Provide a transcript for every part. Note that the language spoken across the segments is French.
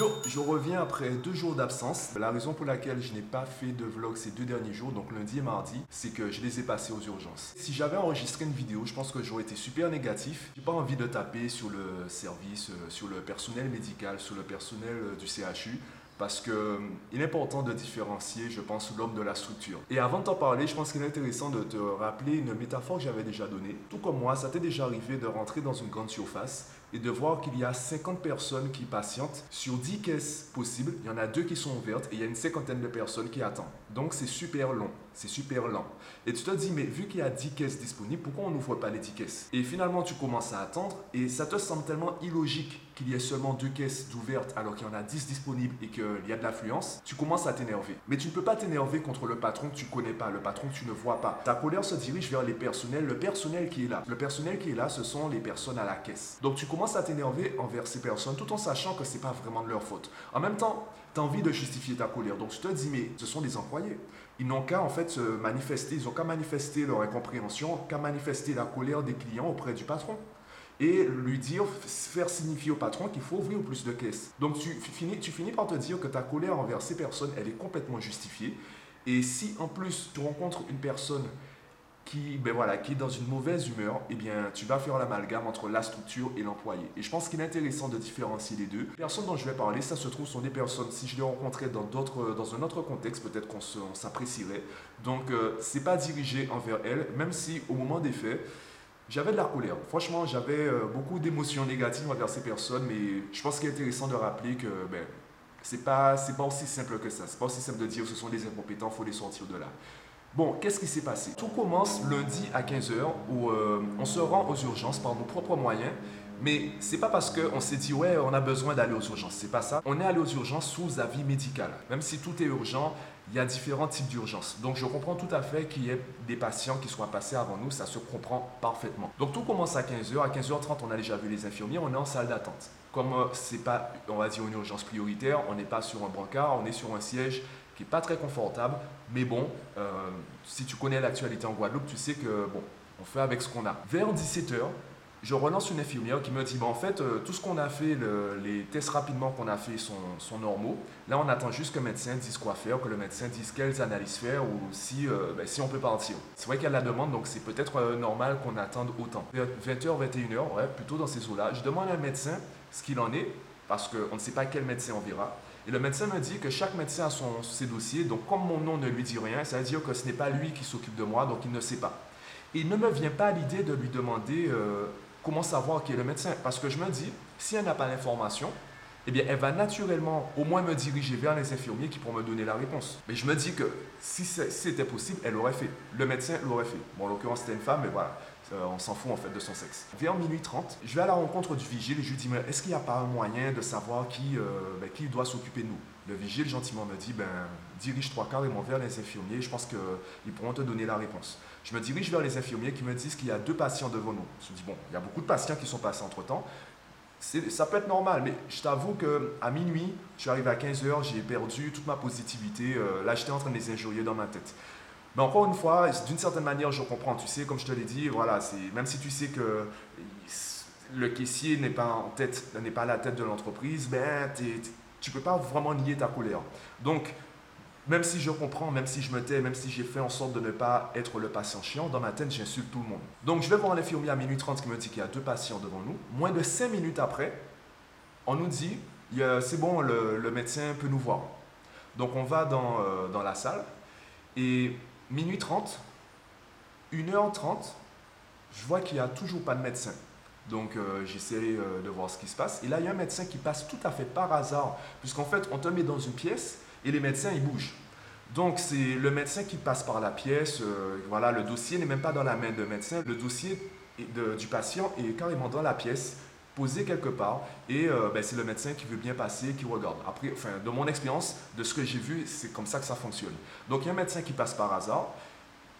Yo, je reviens après deux jours d'absence. La raison pour laquelle je n'ai pas fait de vlog ces deux derniers jours, donc lundi et mardi, c'est que je les ai passés aux urgences. Si j'avais enregistré une vidéo, je pense que j'aurais été super négatif. J'ai pas envie de taper sur le service, euh, sur le personnel médical, sur le personnel euh, du CHU parce qu'il euh, est important de différencier, je pense, l'homme de la structure. Et avant de t'en parler, je pense qu'il est intéressant de te rappeler une métaphore que j'avais déjà donnée. Tout comme moi, ça t'est déjà arrivé de rentrer dans une grande surface et de voir qu'il y a 50 personnes qui patientent. Sur 10 caisses possibles, il y en a deux qui sont ouvertes et il y a une cinquantaine de personnes qui attendent. Donc c'est super long, c'est super lent. Et tu te dis, mais vu qu'il y a 10 caisses disponibles, pourquoi on n'ouvre pas les 10 caisses? Et finalement, tu commences à attendre et ça te semble tellement illogique qu'il y ait seulement deux caisses d'ouvertes alors qu'il y en a 10 disponibles et qu'il y a de l'affluence, tu commences à t'énerver. Mais tu ne peux pas t'énerver contre le patron que tu connais pas, le patron que tu ne vois pas. Ta colère se dirige vers les personnels, le personnel qui est là. Le personnel qui est là, ce sont les personnes à la caisse. Donc tu commences à t'énerver envers ces personnes tout en sachant que c'est pas vraiment de leur faute. En même temps, tu as envie de justifier ta colère. Donc tu te dis, mais ce sont des employés. Ils n'ont qu'à en fait se manifester, ils n'ont qu'à manifester leur incompréhension, qu'à manifester la colère des clients auprès du patron et lui dire, faire signifier au patron qu'il faut ouvrir plus de caisses. Donc tu finis, tu finis par te dire que ta colère envers ces personnes, elle est complètement justifiée. Et si en plus tu rencontres une personne qui, ben voilà, qui est dans une mauvaise humeur, eh bien, tu vas faire l'amalgame entre la structure et l'employé. Et je pense qu'il est intéressant de différencier les deux. Les personnes dont je vais parler, ça se trouve, sont des personnes, si je les rencontrais dans, dans un autre contexte, peut-être qu'on s'apprécierait. Donc, euh, c'est pas dirigé envers elles, même si au moment des faits, j'avais de la colère. Franchement, j'avais euh, beaucoup d'émotions négatives envers ces personnes, mais je pense qu'il est intéressant de rappeler que ben, c'est pas, pas aussi simple que ça. C'est pas aussi simple de dire ce sont des incompétents, il faut les sortir de là. Bon, qu'est-ce qui s'est passé? Tout commence lundi à 15h où euh, on se rend aux urgences par nos propres moyens. Mais c'est pas parce qu'on s'est dit ouais on a besoin d'aller aux urgences, c'est pas ça. On est allé aux urgences sous avis médical. Même si tout est urgent, il y a différents types d'urgences. Donc je comprends tout à fait qu'il y ait des patients qui soient passés avant nous, ça se comprend parfaitement. Donc tout commence à 15h, à 15h30 on a déjà vu les infirmiers, on est en salle d'attente. Comme euh, c'est pas, on va dire, une urgence prioritaire, on n'est pas sur un brancard, on est sur un siège qui n'est pas très confortable, mais bon, euh, si tu connais l'actualité en Guadeloupe, tu sais que bon, on fait avec ce qu'on a. Vers 17h, je relance une infirmière qui me dit, en fait, euh, tout ce qu'on a fait, les tests rapidement qu'on a fait sont, normaux. Là, on attend juste que le médecin dise quoi faire, que le médecin dise quelles analyses faire ou si, euh, ben, si on peut partir. C'est vrai qu'elle la demande, donc c'est peut-être euh, normal qu'on attende autant. 20h, 21h, ouais, plutôt dans ces eaux-là. Je demande à un médecin ce qu'il en est, parce qu'on ne sait pas quel médecin on verra. Et le médecin me dit que chaque médecin a son, ses dossiers, donc comme mon nom ne lui dit rien, ça veut dire que ce n'est pas lui qui s'occupe de moi, donc il ne sait pas. Et il ne me vient pas l'idée de lui demander comment savoir qui est le médecin Parce que je me dis, si elle n'a pas l'information, eh bien, elle va naturellement au moins me diriger vers les infirmiers qui pourront me donner la réponse. Mais je me dis que si c'était possible, elle l'aurait fait. Le médecin l'aurait fait. Bon, en l'occurrence, c'était une femme, mais voilà, euh, on s'en fout en fait de son sexe. Vers minuit 30, je vais à la rencontre du vigile et je lui dis, mais est-ce qu'il n'y a pas un moyen de savoir qui, euh, ben, qui doit s'occuper de nous? Le vigile gentiment me dit, ben, dirige trois carrément vers les infirmiers, je pense qu'ils pourront te donner la réponse. Je me dirige vers les infirmiers qui me disent qu'il y a deux patients devant nous. Je me dis, bon, il y a beaucoup de patients qui sont passés entre-temps. Ça peut être normal, mais je t'avoue qu'à minuit, je suis arrivé à 15h, j'ai perdu toute ma positivité. Euh, là, j'étais en train de les injurier dans ma tête. Mais encore une fois, d'une certaine manière, je comprends. Tu sais, comme je te l'ai dit, voilà, même si tu sais que le caissier n'est pas pas à la tête de l'entreprise, ben, tu peux pas vraiment nier ta colère. Donc, même si je comprends, même si je me tais, même si j'ai fait en sorte de ne pas être le patient chiant, dans ma tête, j'insulte tout le monde. Donc, je vais voir l'infirmier à minuit 30 qui me dit qu'il y a deux patients devant nous. Moins de 5 minutes après, on nous dit, c'est bon, le, médecin peut nous voir. Donc, on va dans, euh, dans la salle et minuit 30, 1h30, je vois qu'il n'y a toujours pas de médecin. Donc euh, j'essaie euh, de voir ce qui se passe. Et là, il y a un médecin qui passe tout à fait par hasard, puisqu'en fait, on te met dans une pièce et les médecins, ils bougent. Donc c'est le médecin qui passe par la pièce. Euh, voilà, le dossier n'est même pas dans la main de médecin. Le dossier du patient est carrément dans la pièce, posé quelque part. Et ben, c'est le médecin qui veut bien passer, qui regarde. Après, enfin, de mon expérience, de ce que j'ai vu, c'est comme ça que ça fonctionne. Donc il y a un médecin qui passe par hasard.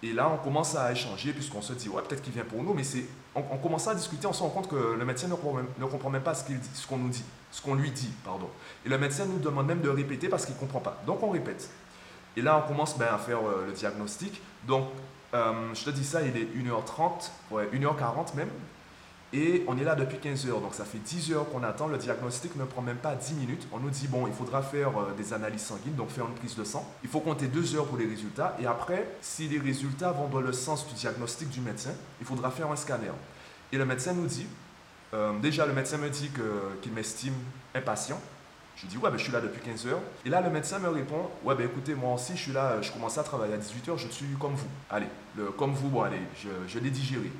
Et là, on commence à échanger puisqu'on se dit, ouais, peut-être qu'il vient pour nous, mais c'est, on, commence à discuter, on se rend compte que le médecin ne comprend même, ne comprend même pas ce, qu'il ce qu'on nous dit, ce qu'on lui dit, pardon. Et le médecin nous demande même de répéter parce qu'il ne comprend pas. Donc on répète. Et là, on commence ben, à faire euh, le diagnostic. Donc, euh, je te dis ça, il est 1h30, ouais, 1h40 même. Et on est là depuis 15 heures, donc ça fait 10 heures qu'on attend. Le diagnostic ne prend même pas 10 minutes. On nous dit, bon, il faudra faire euh, des analyses sanguines, donc faire une prise de sang. Il faut compter 2 heures pour les résultats. Et après, si les résultats vont dans le sens du diagnostic du médecin, il faudra faire un scanner. Et le médecin nous dit, euh, déjà le médecin me dit qu'il m'estime impatient. Je dis, ouais, ben, je suis là depuis 15 heures. Et là, le médecin me répond, ouais, ben écoutez, moi aussi, je suis là, je commence à travailler à 18 heures, je suis comme vous. Allez, le, comme vous, bon, allez, je, je l'ai digéré.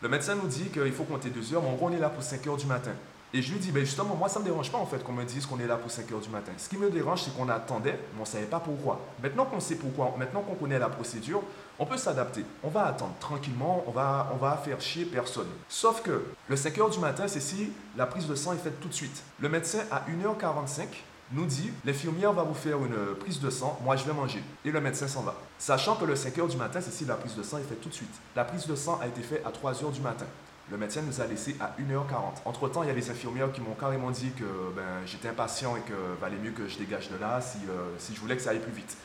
Le médecin nous dit qu'il faut compter deux heures, mais en gros, on est là pour 5 heures du matin. Et je lui dis, ben justement, moi, ça ne me dérange pas en fait qu'on me dise qu'on est là pour 5 heures du matin. Ce qui me dérange, c'est qu'on attendait, mais on ne savait pas pourquoi. Maintenant qu'on sait pourquoi, maintenant qu'on connaît la procédure, on peut s'adapter. On va attendre tranquillement, on va, on va faire chier personne. Sauf que le 5 heures du matin, c'est si la prise de sang est faite tout de suite. Le médecin, à 1h45, nous dit l'infirmière va vous faire une prise de sang, moi je vais manger. Et le médecin s'en va. Sachant que le 5 h du matin, c'est si la prise de sang est faite tout de suite. La prise de sang a été faite à 3 h du matin. Le médecin nous a laissé à 1h40. Entre-temps, il y a des infirmières qui m'ont carrément dit que ben, j'étais impatient et que valait mieux que je dégage de là si, euh, si je voulais que ça aille plus vite.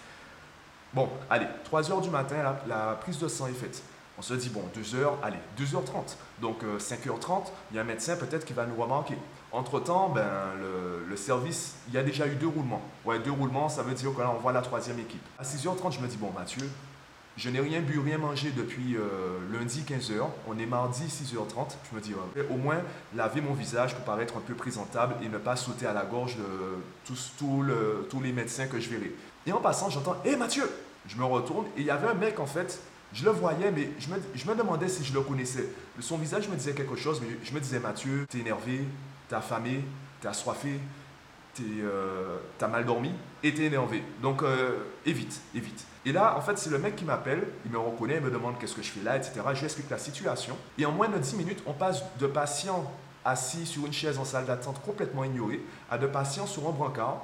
Bon, allez, 3 h du matin, la, prise de sang est faite. On se dit, bon, 2 heures, allez, 2h30. Donc 5h30, euh, il y a un médecin peut-être qui va nous remarquer. Entre-temps, ben, le, service, il y a déjà eu deux roulements. Ouais, deux roulements, ça veut dire que là, on voit la troisième équipe. À 6h30, je me dis, bon, Mathieu, je n'ai rien bu, rien mangé depuis euh, lundi 15h. On est mardi 6h30. Je me dis, au moins laver mon visage pour paraître un peu présentable et ne pas sauter à la gorge de tous, tous les médecins que je verrai. Et en passant, j'entends, hé Mathieu Je me retourne et il y avait un mec en fait je le voyais, mais je me, je me, demandais si je le connaissais. Son visage me disait quelque chose, mais je me disais, Mathieu, t'es énervé, t'es affamé, t'es assoiffé, euh, t'as mal dormi et t'es énervé. Donc, euh, évite, évite. Et là, en fait, c'est le mec qui m'appelle, il me reconnaît, il me demande qu'est-ce que je fais là, etc. Je lui explique la situation. Et en moins de 10 minutes, on passe de patients assis sur une chaise en salle d'attente complètement ignorés à de patients sur un brancard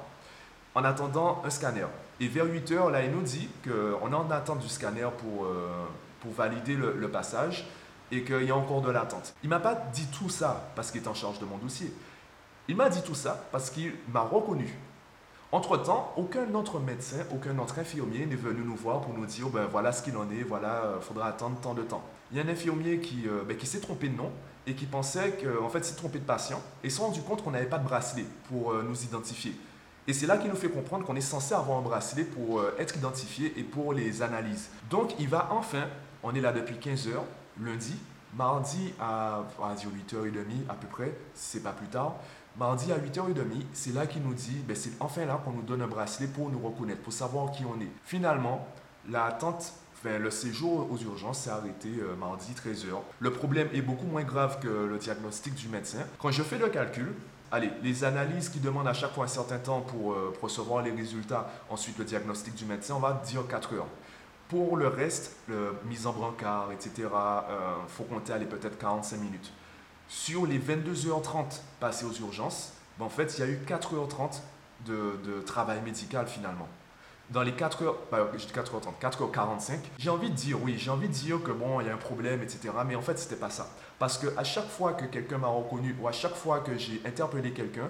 en attendant un scanner. Et vers 8 heures, là, il nous dit qu'on est en attente du scanner pour, euh, pour valider le, passage et qu'il y a encore de l'attente. Il m'a pas dit tout ça parce qu'il est en charge de mon dossier. Il m'a dit tout ça parce qu'il m'a reconnu. Entre-temps, aucun autre médecin, aucun autre infirmier n'est venu nous voir pour nous dire ben voilà ce qu'il en est, voilà, il euh, faudra attendre tant de temps. Il y a un infirmier qui, euh, ben, qui s'est trompé de nom et qui pensait qu'en fait s'est trompé de patient et s'est rendu compte qu'on n'avait pas de bracelet pour nous identifier. Et c'est là qu'il nous fait comprendre qu'on est censé avoir un bracelet pour euh, être identifié et pour les analyses. Donc il va enfin, on est là depuis 15 heures, lundi, mardi à, on va dire 8h30 à peu près, si c'est pas plus tard. Mardi à 8h30, c'est là qu'il nous dit, ben c'est enfin là qu'on nous donne un bracelet pour nous reconnaître, pour savoir qui on est. Finalement, l'attente Enfin, le séjour aux urgences s'est arrêté euh, mardi 13h. Le problème est beaucoup moins grave que le diagnostic du médecin. Quand je fais le calcul, allez, les analyses qui demandent à chaque fois un certain temps pour, euh, recevoir les résultats, ensuite le diagnostic du médecin, on va dire 4 heures. Pour le reste, le, mise en brancard, etc., il euh, faut compter aller peut-être 45 minutes. Sur les 22h30 passées aux urgences, ben, en fait, il y a eu 4h30 de travail médical finalement dans les 4 heures, bah, je dis 4h30, 4h45, j'ai envie de dire, oui, j'ai envie de dire que bon, il y a un problème, etc. Mais en fait, c'était pas ça. Parce que à chaque fois que quelqu'un m'a reconnu ou à chaque fois que j'ai interpellé quelqu'un,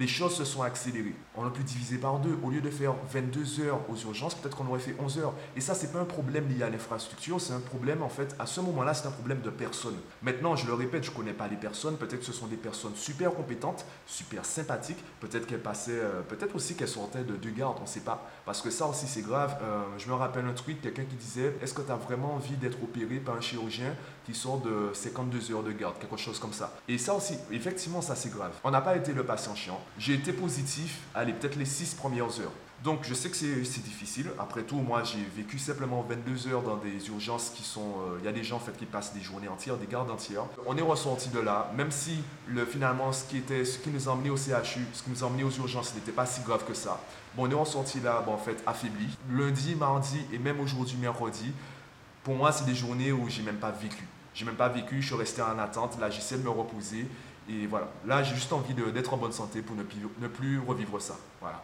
les choses se sont accélérées. On a pu diviser par deux. Au lieu de faire 22 heures aux urgences, peut-être qu'on aurait fait 11 heures. Et ça, c'est pas un problème lié à l'infrastructure, c'est un problème, en fait, à ce moment-là, c'est un problème de personne. Maintenant, je le répète, je connais pas les personnes. Peut-être que ce sont des personnes super compétentes, super sympathiques. Peut-être qu'elles passaient, euh, peut-être aussi qu'elles sortaient de deux gardes, on sait pas. Parce que ça aussi, c'est grave. Euh, je me rappelle un tweet, quelqu'un qui disait Est-ce que tu as vraiment envie d'être opéré par un chirurgien qui sort de 52 heures de garde? Quelque chose comme ça. Et ça aussi, effectivement, ça, c'est grave. On n'a pas été le patient chiant. J'ai été positif, allez, peut-être les 6 premières heures. Donc je sais que c'est difficile. Après tout, moi j'ai vécu simplement 22 heures dans des urgences qui sont... Euh, il y a des gens en fait qui passent des journées entières, des gardes entières. On est ressorti de là, même si le, finalement ce qui, était, ce qui nous a emmenés au CHU, ce qui nous a emmenés aux urgences n'était pas si grave que ça. Bon, on est ressorti là, bon, en fait, affaibli. Lundi, mardi et même aujourd'hui, mercredi, pour moi c'est des journées où j'ai même pas vécu. J'ai même pas vécu, je suis resté en attente. Là, j'essaie de me reposer. Et voilà, là j'ai juste envie d'être en bonne santé pour ne plus, revivre ça. Voilà.